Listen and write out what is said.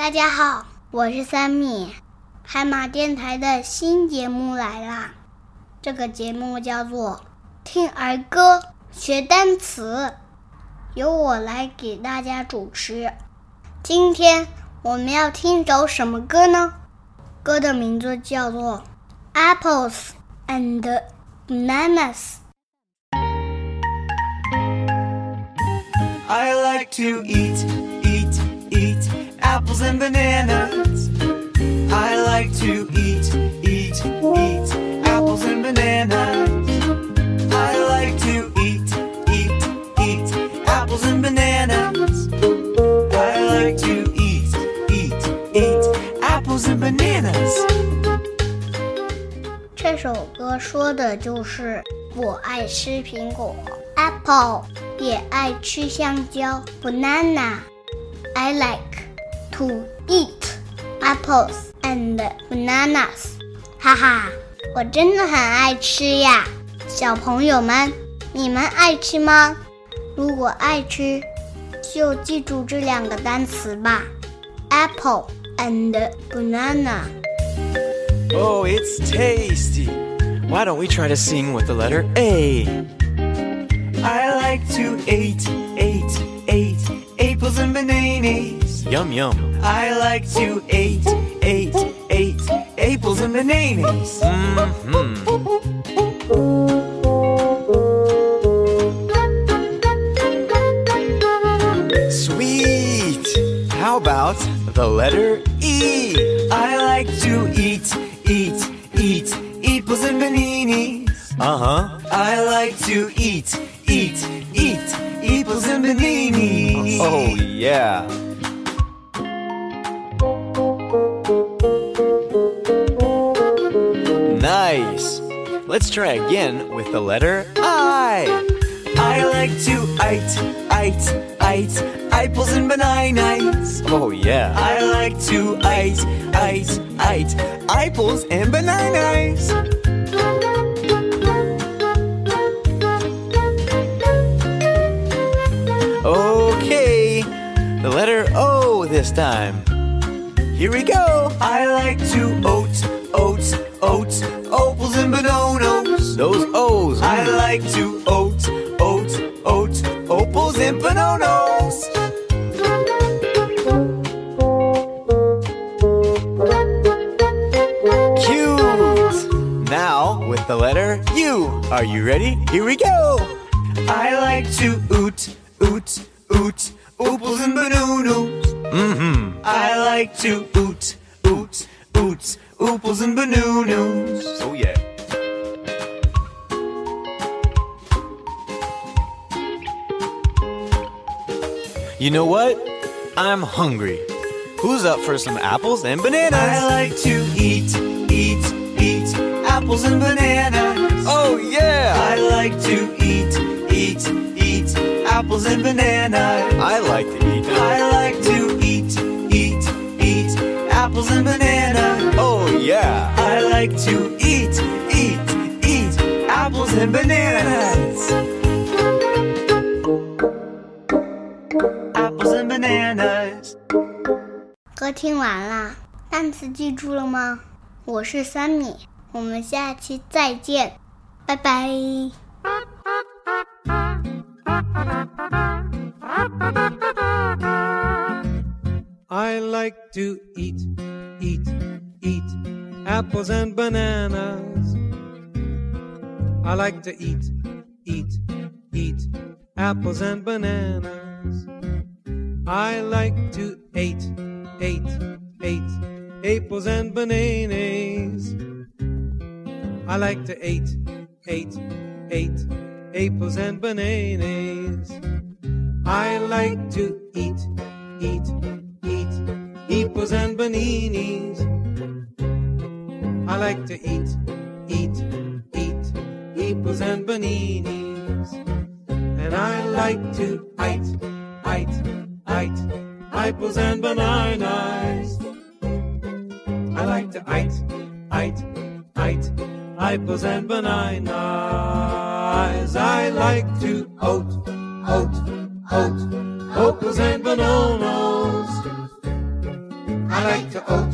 大家好，我是三米，海马电台的新节目来啦！这个节目叫做《听儿歌学单词》，由我来给大家主持。今天我们要听首什么歌呢？歌的名字叫做《Apples and Bananas》。I like to eat, apples and bananas. I like to eat, eat, eat apples and bananas. I like to eat, eat, eat apples and bananas. I like to eat, eat, eat apples and bananas. 这首歌说的就是我爱吃苹果，apple，也爱吃香蕉，banana。I like to eat apples and bananas。哈哈，我真的很爱吃呀！小朋友们，你们爱吃吗？如果爱吃，就记住这两个单词吧：apple and banana。 Oh, it's tasty. Why don't we try to sing with the letter A? I like to eat, eat, Yum, yum. I like to eat, eat, eat apples and bananas. Mm-hmm. Sweet. How about the letter E? I like to eat, eat, eat apples and bananas. Uh huh. I like to eat, eat, eat apples and bananas. Oh, yeah. Nice. Let's try again with the letter I. I like to eat, eat, eat apples and bananas. Oh yeah. I like to eat, eat, eat apples and bananas. Okay, the letter O this time. Here we go. I like to oat, oat, oat, opals and bananas. Those O's. I like to oat, oat, oat, opals and. Cute. Now with the letter U. Are you ready? Here we go. I like to oot, oot, oot, opals and bananas. Mm-hmm. I like to oot, oot, oot, opals and bananas. Oh yeah. You know what? I'm hungry. Who's up for some apples and bananas? I like to eat, eat, eat apples and bananas. Oh yeah. I like to eat, eat, eat apples and bananas. I like to eat. I like to eat, eat, eat apples and bananas Oh yeah. I like to eat, eat, eat apples and bananas. Apples and bananas. 歌听完啦，单词记住了吗？我是三米，我们下期再见，拜拜。 I like to eat, eat, eat apples and bananas. I like to eat, eat, eat apples and bananas. I like to eat, eat, eat apples and bananas. I like to eat, eat, eat apples and bananas. I like to eat, eat, eat apples and bananas. Like to eat, eat, eat apples and bananas. And I like to eat, eat, eat apples and bananas. I like to eat, eat, eat apples and bananas. I like to oat, oat, oat, apples and bananas. I like to oat,